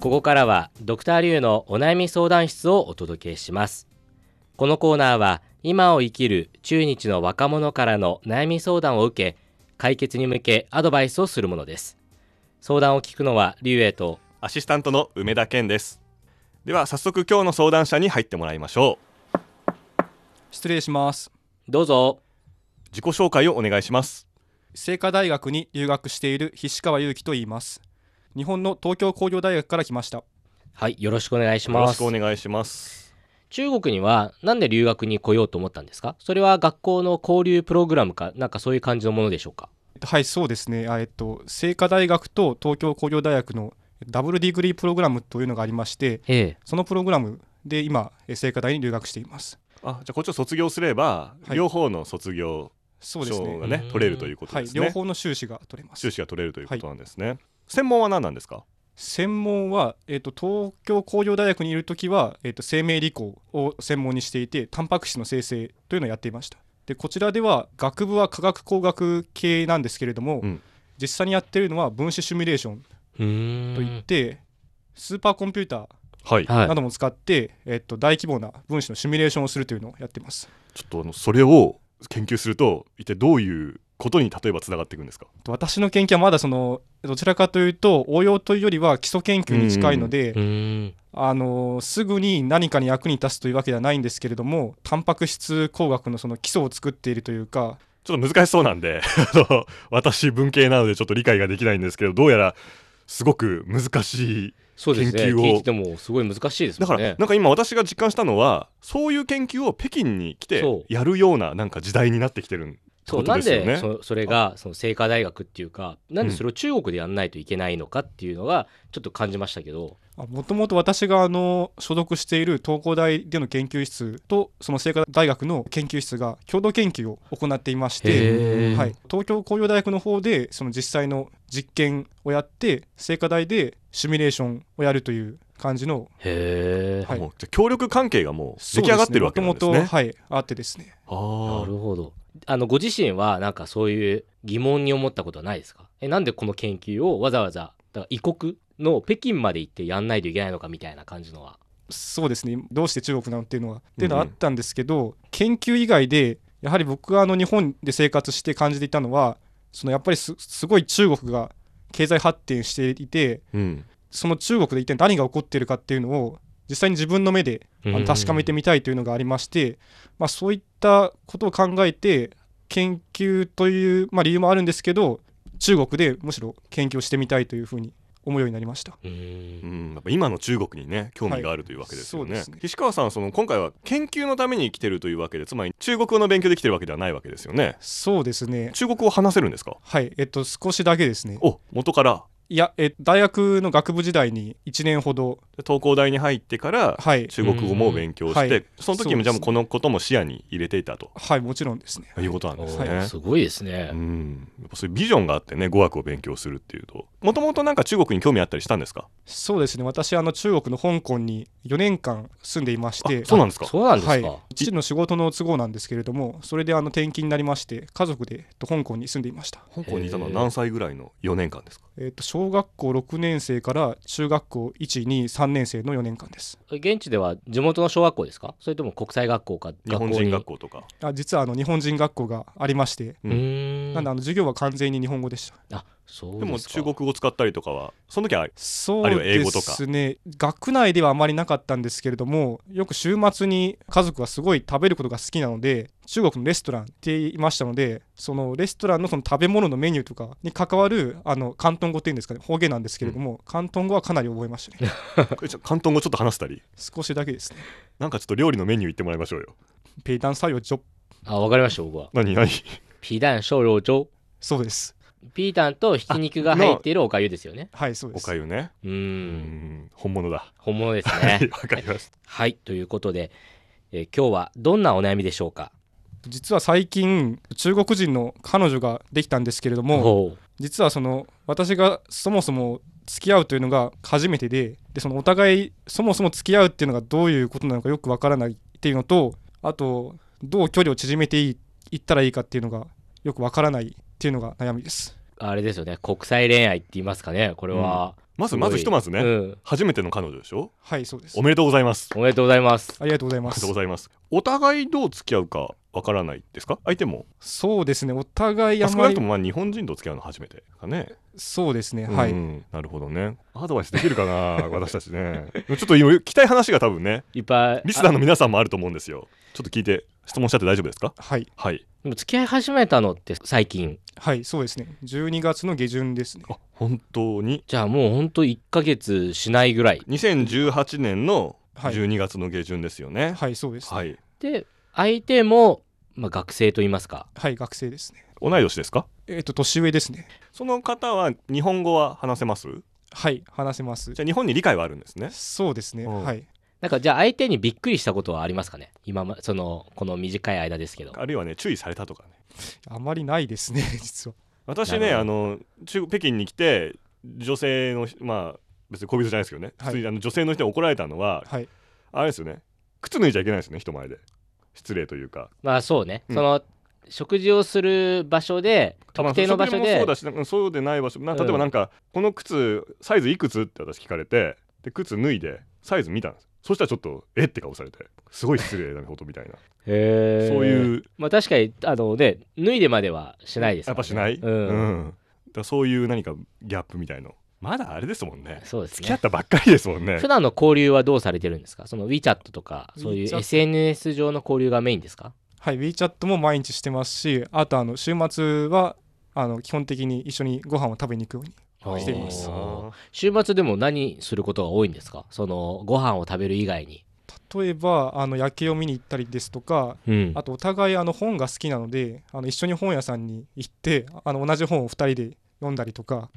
ここからはドクターリュウのお悩み相談室をお届けします。このコーナーは今を生きる中日の若者からの悩み相談を受け解決に向けアドバイスをするものです。相談を聞くのはリュウエイとアシスタントの梅田健です。では早速今日の相談者に入ってもらいましょう。失礼します。どうぞ。自己紹介をお願いします。清華大学に留学している菱川祐希と言います日本の東京工業大学から来ました。はいよろしくお願いしよろしますくお願いします。中国にはなんで留学に来ようと思ったんですか？それは学校の交流プログラムかなんかそういう感じのものでしょうか？はいそうですね。あえっと清華大学と東京工業大学のダブルディグリープログラムというのがありましてええ。そのプログラムで今え清華大に留学しています。あじゃあこっちを卒業すれば、はい。両方の卒業そうですね。証がねうん取れるということはいですね、両方の修士が取れます。修士が取れるということなんですね、専門は何なんですか？専門は、えっと東京工業大学にいるときは、えっと生命理工を専門にしていてタンパク質の生成というのをやっていました。でこちらでは学部は科学工学系なんですけれども、うん。実際にやっているのは分子シミュレーションといって、スーパーコンピューターはい、はい。なども使って、えっと大規模な分子のシミュレーションをするというのをやっています。ちょっとあのそれを研究すると一体どういうことに例えばつながっていくんですか？私の研究はまだそのどちらかというと応用というよりは基礎研究に近いので、うーん。あのすぐに何かに役に立つというわけではないんですけれどもタンパク質工学のその基礎を作っているというかちょっと難しそうなんで 私文系なのでちょっと理解ができないんですけどどうやらすごく難しいそうですね。研究を聞いててもすごい難しいですだから、なんか今私が実感したのはそういう研究を北京に来てやるようななんか時代になってきてるってことそうなんですよね。でそそれがその清華大学っていうかなんでそれを中国でやんないといけないのかっていうのがちょっと感じましたけど、もともと私があの所属している東工大での研究室とその清華大学の研究室が共同研究を行っていまして、はい、東京工業大学の方でその実際の実験をやって清華大でシミュレーションをやるという感じのへえ、はい。もうじゃあ協力関係がもう出来上がってるわけなんですね。もともとはいあってですね。あなーるほどあのご自身はなんかそういう疑問に思ったことはないですか？えなんでこの研究をわざわざだから異国の北京まで行ってやんないといけないのかみたいな感じのは。そうですね。どうして中国なのっていうのはっていうのはあったんですけど、研究以外でやはり僕があの日本で生活して感じていたのはそのやっぱりすすごい中国が経済発展していてうん。その中国で一体何が起こっているかっていうのを実際に自分の目であの確かめてみたいというのがありまして、まあ、そういったことを考えて研究という、まあ、理由もあるんですけど中国でむしろ研究をしてみたいというふうに思うようになりました。うん。ん、やっぱ今の中国にね興味があるというわけですよね。はいそうですね。岸川さんはその今回は研究のために来てるというわけでつまり中国語の勉強で来てるわけではないわけですよね。そうですね。中国語を話せるんですか？はい。えっと少しだけですね。お元からいや、え大学の学部時代に1年ほど、東工大に入ってからはい、中国語も勉強して、うんはい。その時もじゃあもうこのことも視野に入れていたと。はい、もちろんですね。いうことなんですおね。ーすごいですね、うん、やっぱそういうビジョンがあってね語学を勉強するっていうと。もともとなんか中国に興味あったりしたんですか？そうですね、私、あの中国の香港に4年間住んでいまして、あそうなんですか？そうなんですか、はい、父の仕事の都合なんですけれども、それであの転勤になりまして、家族でと香港に住んでいました。香港にいたのは何歳ぐらいの4年間ですか？えっと小学校6年生から中学校1、2、3年生の4年間です。現地では地元の小学校ですか？それとも国際学校か日本人学校校とか。あ実はあの日本人学校がありまして、なんであの授業は完全に日本語でした。あでもですか。中国語を使ったりとかはその時はそうあるいは英語とでかすね。学内ではあまりなかったんですけれどもよく週末に家族はすごい食べることが好きなので中国のレストランって言いましたのでそのレストランのその食べ物のメニューとかに関わるあの広東語っていうんですかね方言なんですけれども、広東語はかなり覚えましたね。広東語ちょっと話したり？少しだけですね。なんかちょっと料理のメニュー言ってもらいましょうよ。ペイタン作用ジョ。あわかりました僕は。何何？皮蛋瘦肉粥そうですピータンとひき肉が入っているおかゆですよね。おはいそうです。かゆね。うん。ん。本物だ。本物ですはいねわかりました。はい。ということで、えー今日はどんなお悩みでしょうか？実は最近中国人の彼女ができたんですけれども実はその私がそもそも付き合うというのが初めてででそのお互いそもそも付き合うっていうのがどういうことなのかよくわからないっていうのとあとどう距離を縮めていいいったらいいかっていうのがよくわからないっていうのが悩みです。あれですよね。国際恋愛って言いますかね。これは、まずまずひとまずね、うん、初めての彼女でしょ？はいそうです。おめでとうございます。おめでとうございます。ありがとうございまおめでとうごすざいます。お互いどう付き合うかわからないですか？相手も、そうですね。お互いまあ、あまり少なくともまあ日本人と付き合うの初めてかね。そうですね。はい、うんなるほどね。アドバイスできるかな 私たちね。ちょっと今聞きたい話が多分ねいっぱい。リスナーの皆さんもあると思うんですよ。ちょっと聞いて質問しちゃって大丈夫ですか？はい。はい。でも付き合い始めたのって最近。はいそうですね。12月の下旬ですね。あ本当に？じゃあもうほんと1ヶ月しないぐらい。2018年のはい。12月の下旬ですよね。はいそうです、はい、で相手も、まあ、学生といいますか。はい学生ですね。同い年ですか？えっ、と年上ですね。その方は日本語は話せます？はい話せます。じゃあ日本に理解はあるんですね。そうですね。うん。はいなんかじゃあ相手にびっくりしたことはありますかね？今まそのこの短い間ですけど。あるいはね注意されたとかね。あまりないですね 実は。私ねあの中北京に来て女性のまあ別に恋人じゃないですけどね、はい。普通にあの女性の人に怒られたのははい。あれですよね。靴脱いじゃいけないですよね人前で。失礼というか。まあそうね、うん。その食事をする場所で特定の場所まあで、食事もそうだしそうでない場所。なうん。例えばなんか、この靴サイズいくつ？って私聞かれてで靴脱いでサイズ見たんですそしたらちょっとえ？って顔されてすごい失礼なことみたいな。へー。そういう。まあ確かにあのね脱いでまではしないですね。やっぱしない、うん、だからそういう何かギャップみたいの。まだあれですもんね。そうです付き合っねたばっかりですもんね。普段の交流はどうされてるんですか？その WeChat とかそういう SNS 上の交流がメインですか？はい WeChat も毎日してますしあとあの週末はあの基本的に一緒にご飯を食べに行くようにしています。週末でも何することが多いんですか？そのご飯を食べる以外に、例えばあの夜景を見に行ったりですとかうん。あとお互いあの本が好きなのであの一緒に本屋さんに行ってあの同じ本を2人で読んだりとか。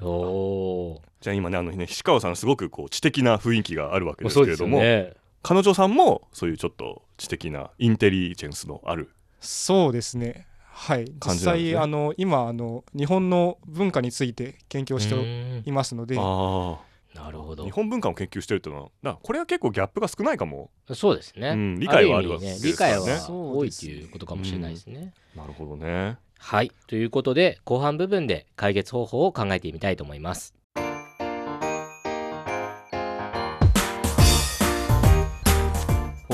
じゃあ今ねあのね菱川さんすごくこう知的な雰囲気があるわけーですけれども、ね。彼女さんもそういうちょっと知的なインテリジェンスのある。そうですねはい。実際あの今あの日本の文化について研究をしてうんいますのであなるほど。日本文化を研究してるっていうのはこれは結構ギャップが少ないかも。そうですね、うん理解はある意わけです味ね理解は多いということかもしれないですね。なるほどね。はい。ということで後半部分で解決方法を考えてみたいと思います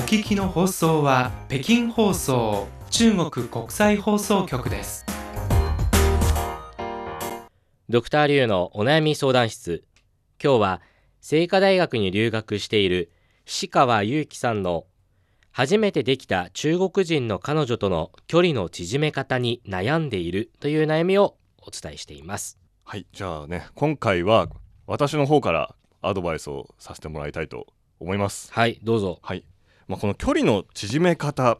聞きの放送は北京放送中国国際放送局です。ドクターリュウのお悩み相談室。今日は清華大学に留学している志川祐樹さんの初めてできた中国人の彼女との距離の縮め方に悩んでいるという悩みをお伝えしています。はいじゃあね今回は私の方からアドバイスをさせてもらいたいと思います。はいどうぞ。はい、まあ、この距離の縮め方。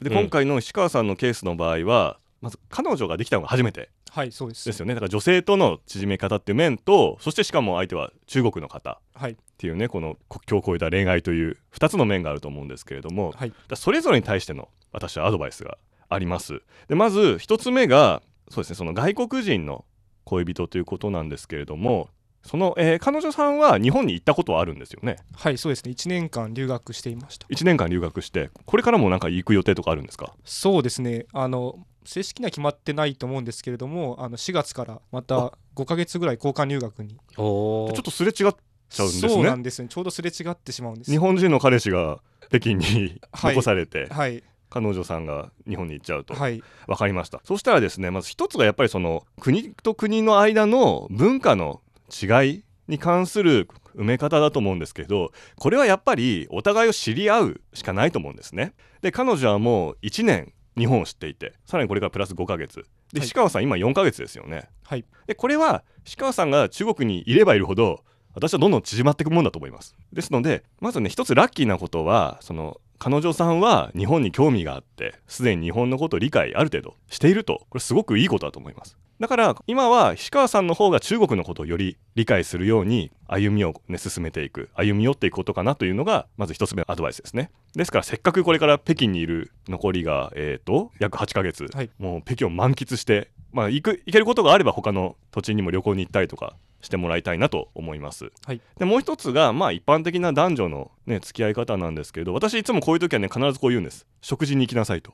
でうん。今回の石川さんのケースの場合は、まず彼女ができたのが初めて。はいそうです。ですよね。だから女性との縮め方っていう面とそしてしかも相手は中国の方。はい。っていうねこの国境を越えた恋愛という2つの面があると思うんですけれども、はい。それぞれに対しての私はアドバイスがあります。でまず1つ目がそうですねその外国人の恋人ということなんですけれどもその、えー彼女さんは日本に行ったことはあるんですよね？はいそうですね。1年間留学していました。1年間留学してこれからもなんか行く予定とかあるんですか？そうですね。あの正式には決まってないと思うんですけれどもあの4月からまた5ヶ月ぐらい交換留学に。おちょっとすれ違っちゃうんですそうなねんですね。ちょうどすれ違ってしまうんです日本人の彼氏が北京に はい。残されて、はい。彼女さんが日本に行っちゃうと、はい。分かりました。そしたらですねまず一つがやっぱりその国と国の間の文化の違いに関する埋め方だと思うんですけどこれはやっぱりお互いを知り合うしかないと思うんですね。で彼女はもう1年日本を知っていてさらにこれからプラス5ヶ月。ではい。石川さん今4ヶ月ですよね。はい。でこれは石川さんが中国にいればいるほど私はどんどん縮まっていくもんだと思います。ですのでまずね一つラッキーなことはその彼女さんは日本に興味があってすでに日本のことを理解ある程度していると。これすごくいいことだと思いますだから今は石川さんの方が中国のことをより理解するように歩みを、ね、進めていく歩み寄っていくことかなというのがまず一つ目のアドバイスですね。ですからせっかくこれから北京にいる残りが、えー、と約8ヶ月、はい。もう北京を満喫して、まあ、行く行けることがあれば他の土地にも旅行に行ったりとかしてもらいたいなと思います。はい。でもう一つが、まあ、一般的な男女の、ね、付き合い方なんですけど私いつもこういう時はね必ずこう言うんです。食事に行きなさいと。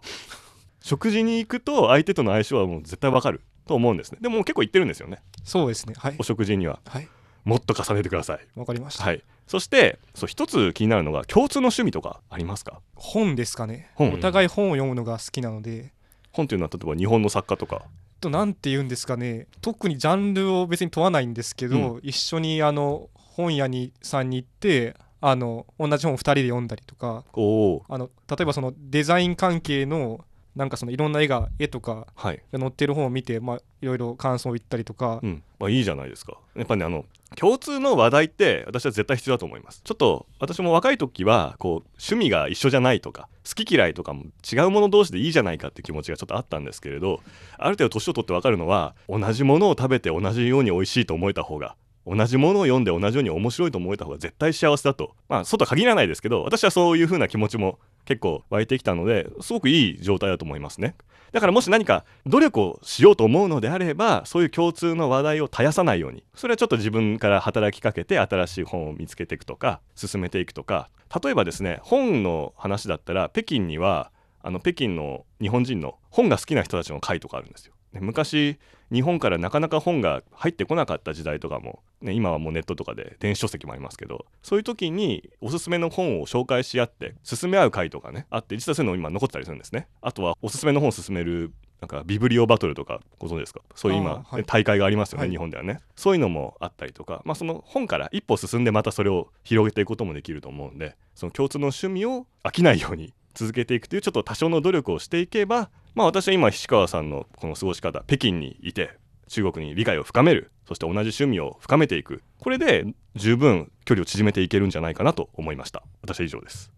食事に行くと相手との相性はもう絶対わかると思うんですね。でも結構行ってるんですよね。そうですね。はい。お食事には。はい。もっと重ねてください。わかりました、はい。そしてそう一つ気になるのが共通の趣味とかありますか？本ですかね。本。お互い本を読むのが好きなので。本というのは例えば日本の作家とか。となんて言うんですかね。特にジャンルを別に問わないんですけど、一緒にあの本屋にさんに行ってあの同じ本を2人で読んだりとか。あの例えばそのデザイン関係のなんかそのいろんな絵が絵とかはい。が載ってる本を見て、まあ、いろいろ感想を言ったりとか、うん。まあ、いいじゃないですか。やっぱねあの共通の話題って私は絶対必要だと思います。ちょっと私も若い時はこう趣味が一緒じゃないとか好き嫌いとかも違うもの同士でいいじゃないかって気持ちがちょっとあったんですけれどある程度年を取って分かるのは同じものを食べて同じように美味しいと思えた方が同じものを読んで同じように面白いと思えた方が絶対幸せだと。まあ外限らないですけど私はそういう風な気持ちも結構湧いてきたのですごくいい状態だと思いますね。だからもし何か努力をしようと思うのであればそういう共通の話題を絶やさないように。それはちょっと自分から働きかけて新しい本を見つけていくとか進めていくとか。例えばですね本の話だったら北京にはあの北京の日本人の本が好きな人たちの会とかあるんですよ。で昔日本からなかなか本が入ってこなかった時代とかも、ね、今はもうネットとかで電子書籍もありますけどそういう時におすすめの本を紹介し合って進め合う会とかねあって実はそういうの今残ってたりするんですね。あとはおすすめの本を進めるなんかビブリオバトルとかご存知ですか？そういう今、はい。ね大会がありますよね、はい。日本ではね。そういうのもあったりとか、まあ、その本から一歩進んでまたそれを広げていくこともできると思うんでその共通の趣味を飽きないように続けていくというちょっと多少の努力をしていけば、まあ、私は今菱川さんのこの過ごし方北京にいて中国に理解を深めるそして同じ趣味を深めていく。これで十分距離を縮めていけるんじゃないかなと思いました。私は以上です。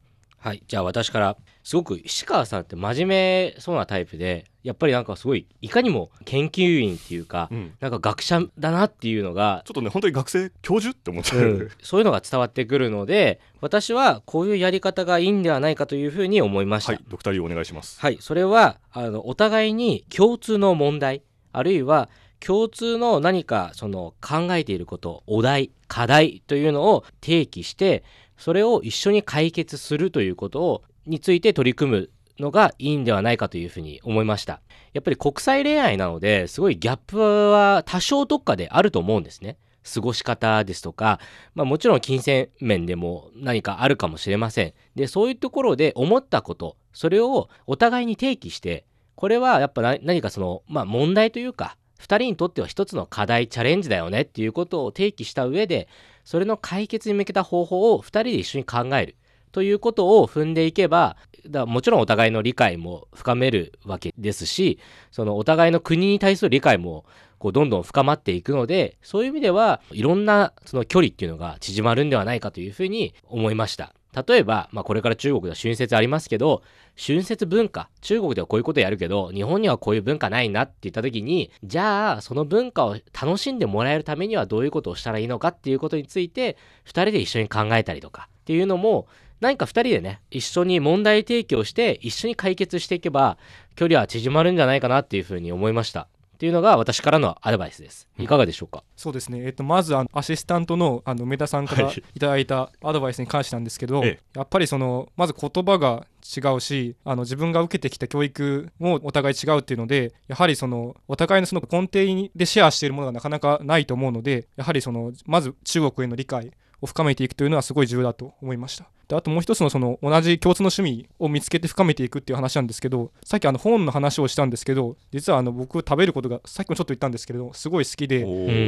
はい。じゃあ私から。すごく石川さんって真面目そうなタイプでやっぱりなんかすごいいかにも研究員っていうか、うん。なんか学者だなっていうのがちょっとね本当に学生教授って思っちゃう、うん、そういうのが伝わってくるので私はこういうやり方がいいんではないかというふうに思いました。はい。ドクターリーお願いします。はい、それはあのお互いに共通の問題あるいは共通の何かその考えていることお題課題というのを提起してそれを一緒に解決するということをについて取り組むのがいいんではないかというふうに思いました。やっぱり国際恋愛なのですごいギャップは多少どっかであると思うんですね。過ごし方ですとか、まあ、もちろん金銭面でも何かあるかもしれません。でそういうところで思ったことそれをお互いに提起してこれはやっぱ何かその、まあ、問題というか2人にとっては一つの課題チャレンジだよねっていうことを提起した上でそれの解決に向けた方法を2人で一緒に考えるということを踏んでいけばだもちろんお互いの理解も深めるわけですしそのお互いの国に対する理解もこうどんどん深まっていくのでそういう意味ではいろんなその距離っていうのが縮まるんではないかというふうに思いました。例えば、まあ、これから中国では春節ありますけど春節文化中国ではこういうことやるけど日本にはこういう文化ないなって言った時にじゃあその文化を楽しんでもらえるためにはどういうことをしたらいいのかっていうことについて2人で一緒に考えたりとかっていうのも何か2人でね一緒に問題提起をして一緒に解決していけば距離は縮まるんじゃないかなっていうふうに思いました。っていうのが私からのアドバイスです。いかがでしょうか、そうですね、えっと、まずあのアシスタントのあの梅田さんからはいいただいたアドバイスに関してなんですけど、え。やっぱりそのまず言葉が違うしあの自分が受けてきた教育もお互い違うっていうのでやはりそのお互いのその根底でシェアしているものがなかなかないと思うのでやはりそのまず中国への理解を深めていくというのはすごい重要だと思いました。であともう一つのその同じ共通の趣味を見つけて深めていくっていう話なんですけどさっきあの本の話をしたんですけど実はあの僕食べることがさっきもちょっと言ったんですけれどすごい好きで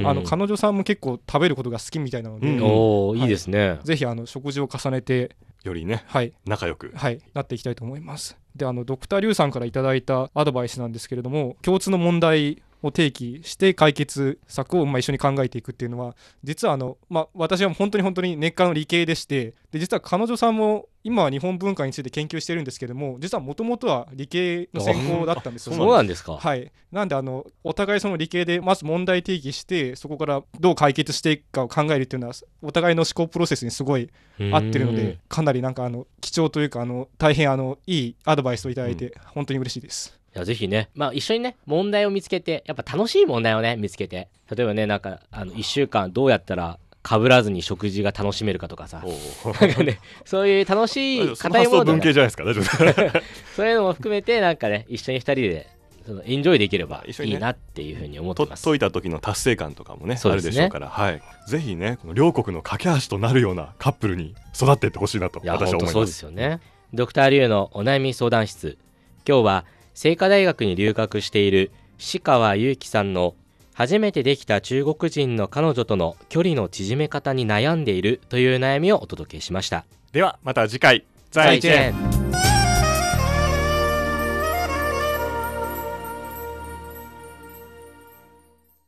あの彼女さんも結構食べることが好きみたいなので、うん。おおいいですね、ぜひあの食事を重ねてよりねはい。仲良く。はい。なっていきたいと思います。であのドクターリュウさんからいただいたアドバイスなんですけれども共通の問題を提起して解決策をまあ一緒に考えていくっていうのは実はあの、まあ、私は本当に本当に根っからの理系でしてで実は彼女さんも今は日本文化について研究してるんですけども実はもともとは理系の専攻だったんですよ。そうなんですか、はい、なんであのお互いその理系でまず問題提起してそこからどう解決していくかを考えるっていうのはお互いの思考プロセスにすごい合ってるのでかなりなんかあの貴重というかあの大変あのいいアドバイスをいただいて本当に嬉しいです。いやぜひね、まあ、一緒にね問題を見つけてやっぱ楽しい問題をね見つけて。例えばねなんかあの1週間どうやったらかぶらずに食事が楽しめるかとかさ。お なんかねそういう楽しい硬いものだね系じゃないですか大丈夫。そういうのも含めてなんかね一緒に2人でそのエンジョイできればいいなっていうふうに思ってます。と解いた時の達成感とかもねね。るでしょうから、はい、ぜひねこの両国の架け橋となるようなカップルに育っていってほしいなと私は思いまですすよね。ドクターリュウのお悩み相談室。今日は清華大学に留学している志川祐希さんの初めてできた中国人の彼女との距離の縮め方に悩んでいるという悩みをお届けしました。ではまた次回。再见